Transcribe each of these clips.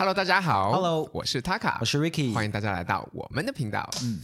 Hello，大家好。Hello，我是 Taka，我是 Ricky，欢迎大家来到我们的频道。嗯，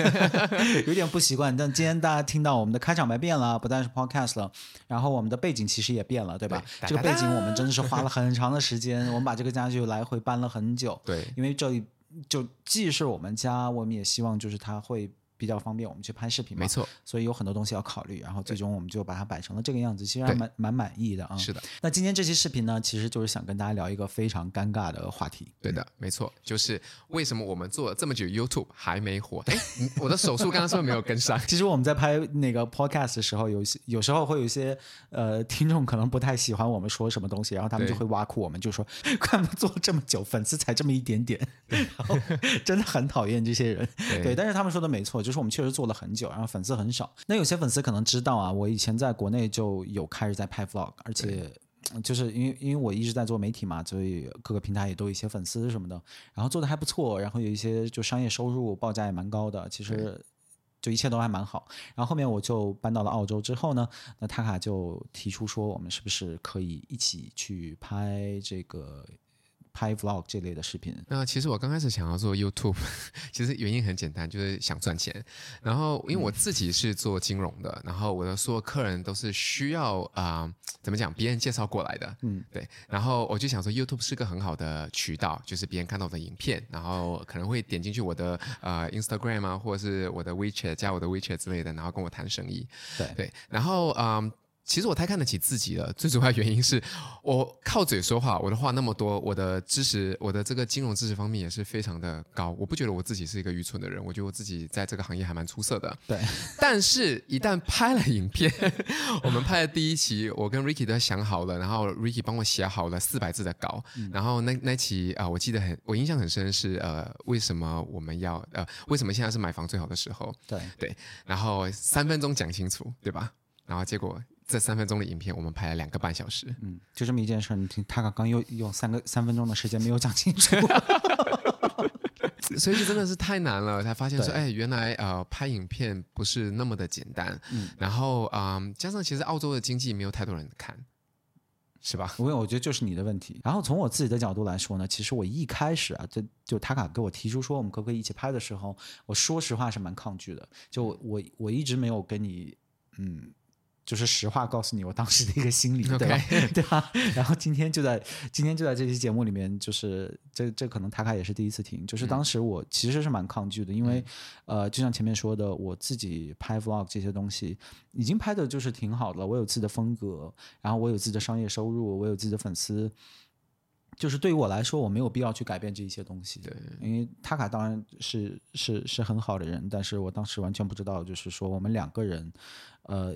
有点不习惯，但今天大家听到我们的开场白变了，不但是 Podcast 了，然后我们的背景其实也变了，对吧？对，这个背景我们真的是花了很长的时间，我们把这个家具来回搬了很久。对，因为这里就既是我们家，我们也希望就是它会。比较方便我们去拍视频嘛，没错，所以有很多东西要考虑，然后最终我们就把它摆成了这个样子，其实还蛮蛮满意的啊。是的，那今天这期视频呢，其实就是想跟大家聊一个非常尴尬的话题。对的，没错，就是为什么我们做了这么久 YouTube 还没火？哎，我的手速刚刚是不是没有跟上？其实我们在拍那个 Podcast 的时候，有些有时候会有一些呃听众可能不太喜欢我们说什么东西，然后他们就会挖苦我们，就说 干嘛做这么久，粉丝才这么一点点，然后真的很讨厌这些人。对，对，但是他们说的没错，就是我们确实做了很。久，然后粉丝很少。那有些粉丝可能知道啊，我以前在国内就有开始在拍 vlog，而且就是因为因为我一直在做媒体嘛，所以各个平台也都有一些粉丝什么的，然后做的还不错，然后有一些就商业收入，报价也蛮高的，其实就一切都还蛮好。然后后面我就搬到了澳洲之后呢，那 Taka 就提出说，我们是不是可以一起去拍这个。拍 vlog 这类的视频，那其实我刚开始想要做 YouTube，其实原因很简单，就是想赚钱。然后因为我自己是做金融的，嗯、然后我的所有客人都是需要啊、呃，怎么讲，别人介绍过来的，嗯，对。然后我就想说，YouTube 是个很好的渠道，就是别人看到我的影片，然后可能会点进去我的呃 Instagram 啊，或者是我的 WeChat 加我的 WeChat 之类的，然后跟我谈生意，对对。然后嗯。呃其实我太看得起自己了，最主要原因是我靠嘴说话，我的话那么多，我的知识，我的这个金融知识方面也是非常的高。我不觉得我自己是一个愚蠢的人，我觉得我自己在这个行业还蛮出色的。对，但是一旦拍了影片，我们拍的第一期，我跟 Ricky 都想好了，然后 Ricky 帮我写好了四百字的稿，嗯、然后那那期啊、呃，我记得很，我印象很深是呃，为什么我们要呃，为什么现在是买房最好的时候？对对，然后三分钟讲清楚，对吧？然后结果。这三分钟的影片，我们拍了两个半小时。嗯，就这么一件事，你听他刚刚又用三个三分钟的时间没有讲清楚，所以就真的是太难了。才发现说，哎，原来呃拍影片不是那么的简单。嗯，然后嗯、呃，加上其实澳洲的经济没有太多人看，是吧？因为我觉得就是你的问题。然后从我自己的角度来说呢，其实我一开始啊，就就塔卡给我提出说我们可不可以一起拍的时候，我说实话是蛮抗拒的。就我我一直没有跟你嗯。就是实话告诉你，我当时的一个心理.对吧？对吧？然后今天就在今天就在这期节目里面，就是这这可能塔卡也是第一次听。就是当时我其实是蛮抗拒的，因为、嗯、呃，就像前面说的，我自己拍 vlog 这些东西已经拍的就是挺好的了，我有自己的风格，然后我有自己的商业收入，我有自己的粉丝。就是对于我来说，我没有必要去改变这一些东西。对，因为塔卡当然是是是很好的人，但是我当时完全不知道，就是说我们两个人，呃，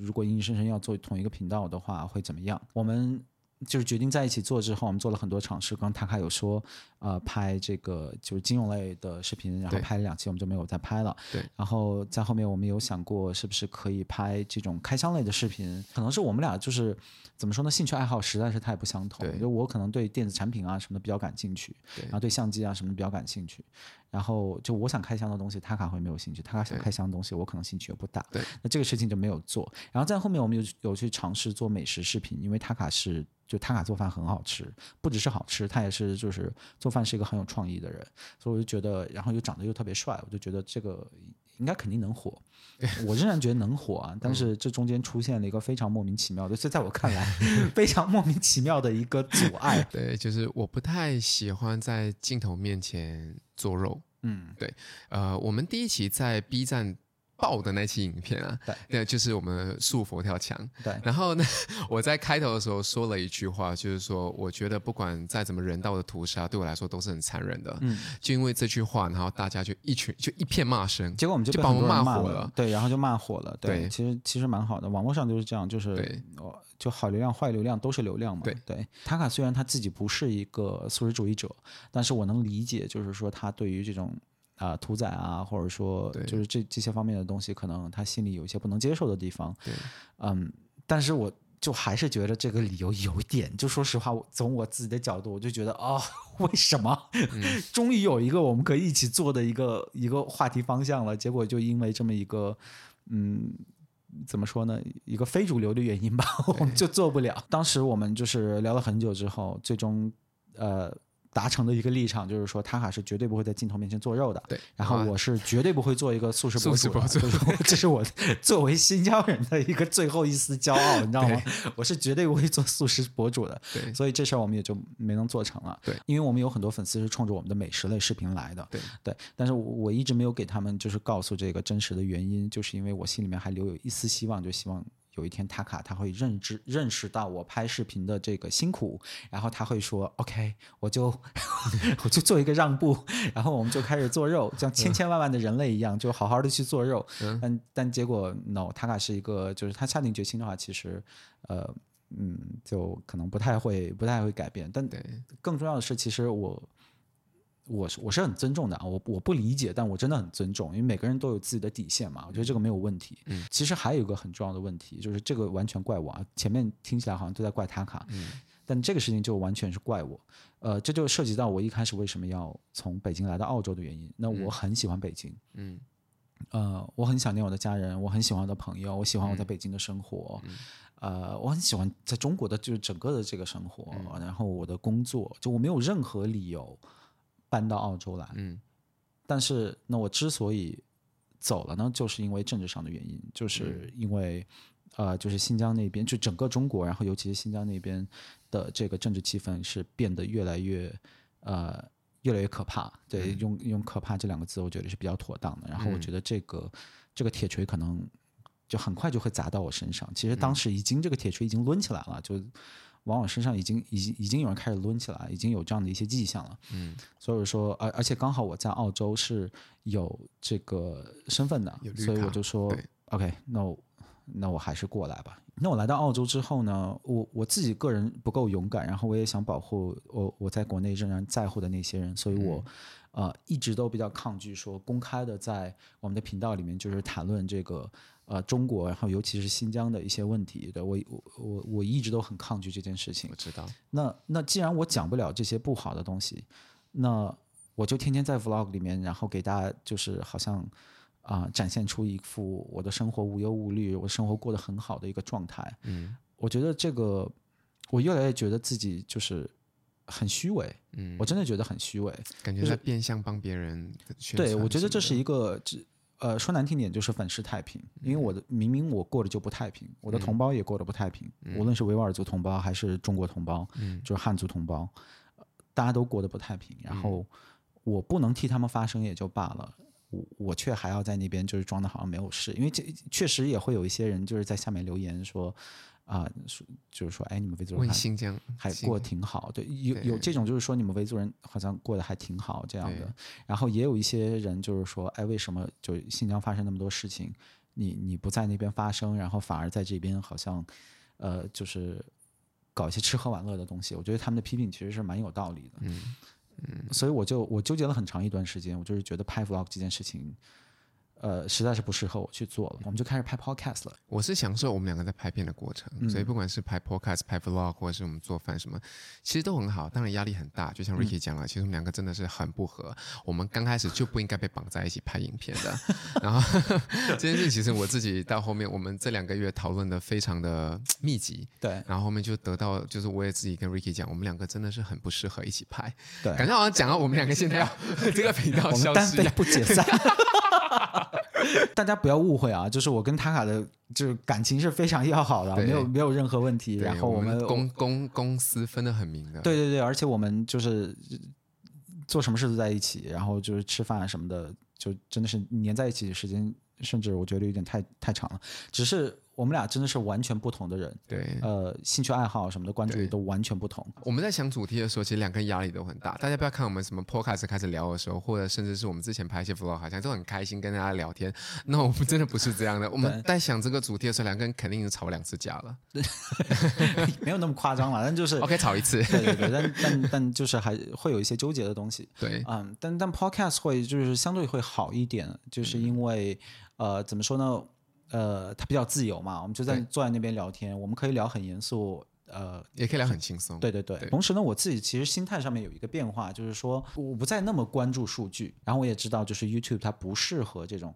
如果硬硬生生要做同一个频道的话，会怎么样？我们。就是决定在一起做之后，我们做了很多尝试。刚刚塔卡有说，呃，拍这个就是金融类的视频，然后拍了两期，我们就没有再拍了。对。然后在后面，我们有想过是不是可以拍这种开箱类的视频？可能是我们俩就是怎么说呢？兴趣爱好实在是太不相同。对。就我可能对电子产品啊什么的比较感兴趣，对。然后对相机啊什么的比较感兴趣。然后就我想开箱的东西，塔卡会没有兴趣；塔卡想开箱的东西，我可能兴趣又不大。对。那这个事情就没有做。然后在后面，我们有有去尝试做美食视频，因为塔卡是。就他俩做饭很好吃，不只是好吃，他也是就是做饭是一个很有创意的人，所以我就觉得，然后又长得又特别帅，我就觉得这个应该肯定能火。我仍然觉得能火啊，但是这中间出现了一个非常莫名其妙的，这在我看来 非常莫名其妙的一个阻碍。对，就是我不太喜欢在镜头面前做肉。嗯，对，呃，我们第一期在 B 站。爆的那期影片啊，对，就是我们素佛跳墙。对，然后呢，我在开头的时候说了一句话，就是说，我觉得不管再怎么人道的屠杀，对我来说都是很残忍的。嗯，就因为这句话，然后大家就一群就一片骂声，结果我们就，就把我们骂火了。对，然后就骂火了。对，对其实其实蛮好的，网络上就是这样，就是对，就好流量坏流量都是流量嘛。对对，塔卡虽然他自己不是一个素食主义者，但是我能理解，就是说他对于这种。啊、呃，屠宰啊，或者说就是这这些方面的东西，可能他心里有一些不能接受的地方。对，嗯，但是我就还是觉得这个理由有点，就说实话，我从我自己的角度，我就觉得啊、哦，为什么？嗯、终于有一个我们可以一起做的一个一个话题方向了，结果就因为这么一个，嗯，怎么说呢？一个非主流的原因吧，我们就做不了。当时我们就是聊了很久之后，最终呃。达成的一个立场，就是说塔卡是绝对不会在镜头面前做肉的。对，然后我是绝对不会做一个素食博主这是我 作为新疆人的一个最后一丝骄傲，你知道吗？我是绝对不会做素食博主的。对，所以这事儿我们也就没能做成了。对，因为我们有很多粉丝是冲着我们的美食类视频来的。对对，但是我我一直没有给他们就是告诉这个真实的原因，就是因为我心里面还留有一丝希望，就希望。有一天，塔卡他会认知认识到我拍视频的这个辛苦，然后他会说：“OK，我就 我就做一个让步，然后我们就开始做肉，像千千万万的人类一样，就好好的去做肉。嗯”但但结果，no，塔卡是一个，就是他下定决心的话，其实，呃，嗯，就可能不太会不太会改变。但更重要的是，其实我。我是我是很尊重的啊，我我不理解，但我真的很尊重，因为每个人都有自己的底线嘛，我觉得这个没有问题。嗯，其实还有一个很重要的问题，就是这个完全怪我啊，前面听起来好像都在怪他卡，嗯，但这个事情就完全是怪我，呃，这就涉及到我一开始为什么要从北京来到澳洲的原因。那我很喜欢北京，嗯，呃，我很想念我的家人，我很喜欢我的朋友，我喜欢我在北京的生活，嗯，呃，我很喜欢在中国的就是整个的这个生活，嗯，然后我的工作，就我没有任何理由。搬到澳洲来，嗯，但是那我之所以走了呢，就是因为政治上的原因，就是因为、嗯、呃，就是新疆那边，就整个中国，然后尤其是新疆那边的这个政治气氛是变得越来越呃越来越可怕。对，嗯、用用可怕这两个字，我觉得是比较妥当的。然后我觉得这个、嗯、这个铁锤可能就很快就会砸到我身上。其实当时已经这个铁锤已经抡起来了，就。往往身上已经已经已经有人开始抡起来，已经有这样的一些迹象了。嗯，所以说，而而且刚好我在澳洲是有这个身份的，所以我就说，OK，那我那我还是过来吧。那我来到澳洲之后呢，我我自己个人不够勇敢，然后我也想保护我我在国内仍然在乎的那些人，所以我、嗯、呃一直都比较抗拒说公开的在我们的频道里面就是谈论这个。呃，中国，然后尤其是新疆的一些问题，对，我我我我一直都很抗拒这件事情。我知道。那那既然我讲不了这些不好的东西，那我就天天在 vlog 里面，然后给大家就是好像啊、呃、展现出一副我的生活无忧无虑，我生活过得很好的一个状态。嗯。我觉得这个，我越来越觉得自己就是很虚伪。嗯。我真的觉得很虚伪。感觉在变相帮别人。对，我觉得这是一个呃，说难听点就是粉饰太平，因为我的明明我过得就不太平，我的同胞也过得不太平，无论是维吾尔族同胞还是中国同胞，就是汉族同胞，大家都过得不太平。然后我不能替他们发声也就罢了，我我却还要在那边就是装的好像没有事，因为这确实也会有一些人就是在下面留言说。啊、呃，就是说，哎，你们维族人新疆还过得挺好，对，有有这种就是说，你们维族人好像过得还挺好这样的。然后也有一些人就是说，哎，为什么就新疆发生那么多事情，你你不在那边发生，然后反而在这边好像，呃，就是搞一些吃喝玩乐的东西。我觉得他们的批评其实是蛮有道理的。嗯嗯，所以我就我纠结了很长一段时间，我就是觉得拍 vlog 这件事情。呃，实在是不适合我去做了，我们就开始拍 podcast 了。我是享受我们两个在拍片的过程，嗯、所以不管是拍 podcast、拍 vlog，或者是我们做饭什么，其实都很好。当然压力很大，就像 Ricky 讲了，嗯、其实我们两个真的是很不合。我们刚开始就不应该被绑在一起拍影片的。然后 这件事，其实我自己到后面，我们这两个月讨论的非常的 密集。对。然后后面就得到，就是我也自己跟 Ricky 讲，我们两个真的是很不适合一起拍。对。感觉好像讲到我们两个现在要这个频道消失，不解散。大家不要误会啊，就是我跟塔卡的，就是感情是非常要好的，没有没有任何问题。然后我们公公公司分得很明的。对对对，而且我们就是做什么事都在一起，然后就是吃饭什么的，就真的是粘在一起的时间，甚至我觉得有点太太长了。只是。我们俩真的是完全不同的人，对，呃，兴趣爱好什么的关注也都完全不同。我们在想主题的时候，其实两个人压力都很大。大家不要看我们什么 podcast 开始聊的时候，或者甚至是我们之前拍一些 vlog，好像都很开心跟大家聊天。那我们真的不是这样的。我们在想这个主题的时候，两个人肯定已经吵两次架了。没有那么夸张了，但就是 OK 吵一次。对对对，但但但就是还会有一些纠结的东西。对，嗯，但但 podcast 会就是相对会好一点，就是因为、嗯、呃，怎么说呢？呃，他比较自由嘛，我们就在坐在那边聊天，我们可以聊很严肃，呃，也可以聊很轻松。对对对。对同时呢，我自己其实心态上面有一个变化，就是说我不再那么关注数据，然后我也知道，就是 YouTube 它不适合这种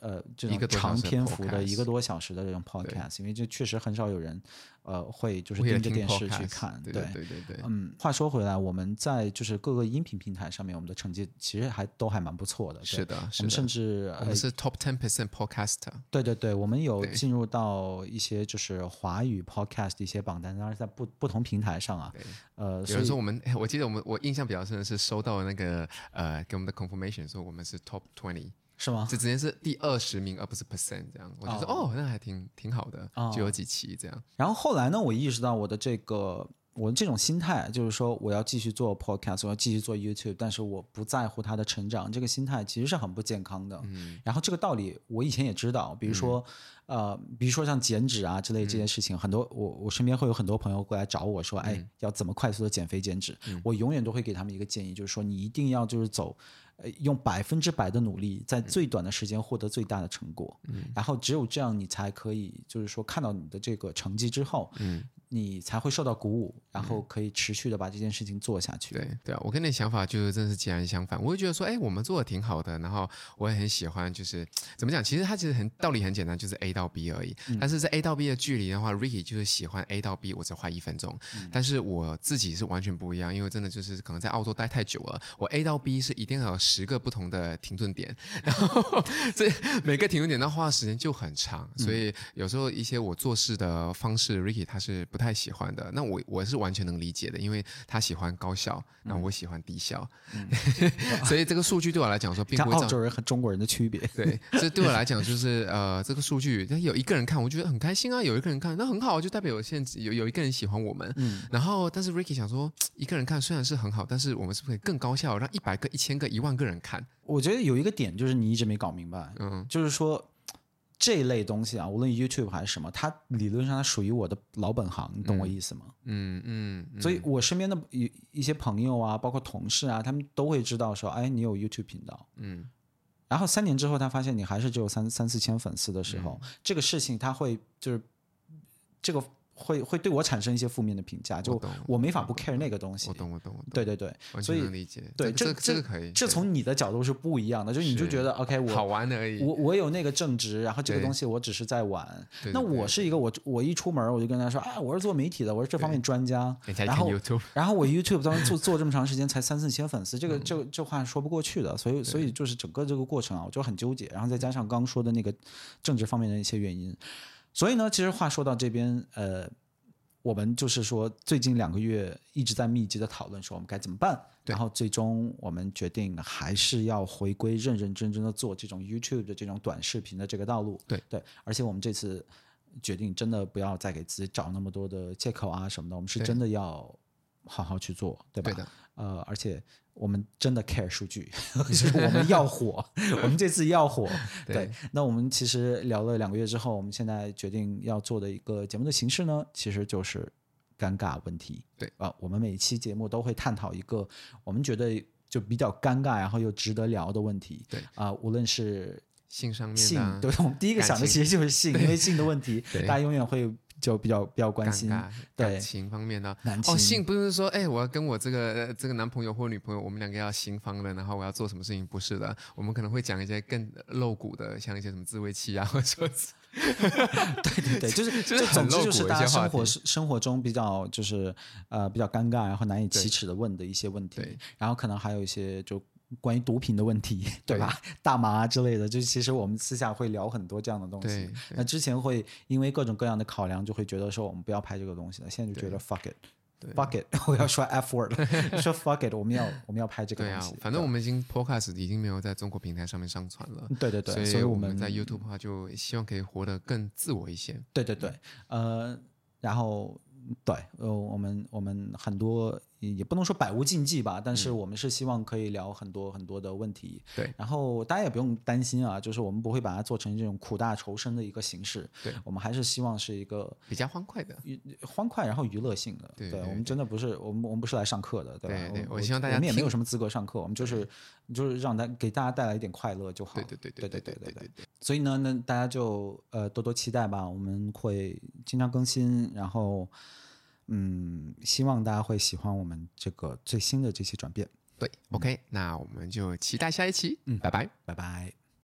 呃这种长篇幅的一个多小时的这种 podcast，因为这确实很少有人呃会就是盯着电视去看。对对对。嗯，话说回来，我们在就是各个音频平台上面，我们的成绩其实还都还蛮不错的。是的，我们甚至我们是 top ten percent podcaster。对对对，我们有进入到一些就是华语 podcast 的一些榜单，当然在不不同平台上啊。呃，有人说我们，我记得我们我印象比较深的是收到那个呃给我们的 confirmation 说我们是 top twenty。是吗？就直接是第二十名，而不是 percent 这样。我觉得哦，哦，那还挺挺好的，哦、就有几期这样。然后后来呢，我意识到我的这个我的这种心态，就是说我要继续做 podcast，我要继续做 YouTube，但是我不在乎它的成长。这个心态其实是很不健康的。嗯。然后这个道理我以前也知道，比如说、嗯、呃，比如说像减脂啊之类这件事情，嗯、很多我我身边会有很多朋友过来找我说，嗯、哎，要怎么快速的减肥减脂？嗯、我永远都会给他们一个建议，就是说你一定要就是走。呃，用百分之百的努力，在最短的时间获得最大的成果，嗯，然后只有这样，你才可以，就是说看到你的这个成绩之后，嗯。你才会受到鼓舞，然后可以持续的把这件事情做下去。嗯、对对啊，我跟你的想法就是真是截然相反。我会觉得说，哎，我们做的挺好的，然后我也很喜欢，就是怎么讲？其实它其实很道理很简单，就是 A 到 B 而已。嗯、但是在 A 到 B 的距离的话，Ricky 就是喜欢 A 到 B，我只花一分钟。嗯、但是我自己是完全不一样，因为真的就是可能在澳洲待太久了，我 A 到 B 是一定要有十个不同的停顿点，然后这每个停顿点的花的时间就很长，所以有时候一些我做事的方式，Ricky 他是不太喜欢的。那我我是完全能理解的，因为他喜欢高效，那我喜欢低效，嗯、所以这个数据对我来讲说，并不会澳洲人和中国人的区别。对，这对我来讲 就是呃，这个数据，有一个人看，我觉得很开心啊；有一个人看，那很好，就代表有现有有一个人喜欢我们。嗯，然后但是 Ricky 想说，一个人看虽然是很好，但是我们是不是可以更高效，让一百个、一千个、一万个人看？我觉得有一个点就是你一直没搞明白，嗯，就是说。这一类东西啊，无论 YouTube 还是什么，它理论上它属于我的老本行，你懂我意思吗？嗯嗯。嗯，所以我身边的一一些朋友啊，包括同事啊，他们都会知道说，哎，你有 YouTube 频道。嗯。然后三年之后，他发现你还是只有三三四千粉丝的时候，嗯、这个事情他会就是这个。会会对我产生一些负面的评价，就我没法不 care 那个东西。我懂我懂我懂。对对对，所以理解。对，这这个可以。这从你的角度是不一样的，就你就觉得 OK，我好玩而已。我我有那个正直，然后这个东西我只是在玩。那我是一个我我一出门我就跟他说啊，我是做媒体的，我是这方面专家。然后然后我 YouTube 当时做做这么长时间才三四千粉丝，这个这这话说不过去的。所以所以就是整个这个过程啊，我就很纠结。然后再加上刚刚说的那个政治方面的一些原因，所以呢，其实话说到这边，呃。我们就是说，最近两个月一直在密集的讨论，说我们该怎么办。然后最终我们决定还是要回归认认真真的做这种 YouTube 的这种短视频的这个道路。对对，而且我们这次决定真的不要再给自己找那么多的借口啊什么的，我们是真的要好好去做，对，吧？对呃，而且。我们真的 care 数据，就是我们要火，我们这次要火。对，对，那我们其实聊了两个月之后，我们现在决定要做的一个节目的形式呢，其实就是尴尬问题。对啊，我们每一期节目都会探讨一个我们觉得就比较尴尬，然后又值得聊的问题。对啊，无论是性上面，性，对，我们第一个想的其实就是性，因为性的问题，大家永远会。就比较比较关心对感情方面的哦，性不是说哎，我要跟我这个这个男朋友或女朋友，我们两个要新方了，然后我要做什么事情？不是的，我们可能会讲一些更露骨的，像一些什么自慰器啊，或者说 对对对，就是 就是总之就是大家生活生活中比较就是呃比较尴尬，然后难以启齿的问的一些问题，对然后可能还有一些就。关于毒品的问题，对吧？对大麻啊之类的，就其实我们私下会聊很多这样的东西。那之前会因为各种各样的考量，就会觉得说我们不要拍这个东西了。现在就觉得 fuck it，fuck it，我要说 f word，说 fuck it，我们要 我们要拍这个东西。啊、反正我们已经 podcast 已经没有在中国平台上面上传了。对对对，所以我们在 YouTube 的话，就希望可以活得更自我一些。对对对，呃，然后。对，呃，我们我们很多也不能说百无禁忌吧，但是我们是希望可以聊很多很多的问题。对，然后大家也不用担心啊，就是我们不会把它做成这种苦大仇深的一个形式。对，我们还是希望是一个比较欢快的，欢快然后娱乐性的。对，我们真的不是我们我们不是来上课的，对吧？我希望大家我们也没有什么资格上课，我们就是就是让大给大家带来一点快乐就好。对对对对对对对对。所以呢，那大家就呃多多期待吧，我们会经常更新，然后。嗯，希望大家会喜欢我们这个最新的这些转变。对，OK，那我们就期待下一期。嗯，拜拜，拜拜。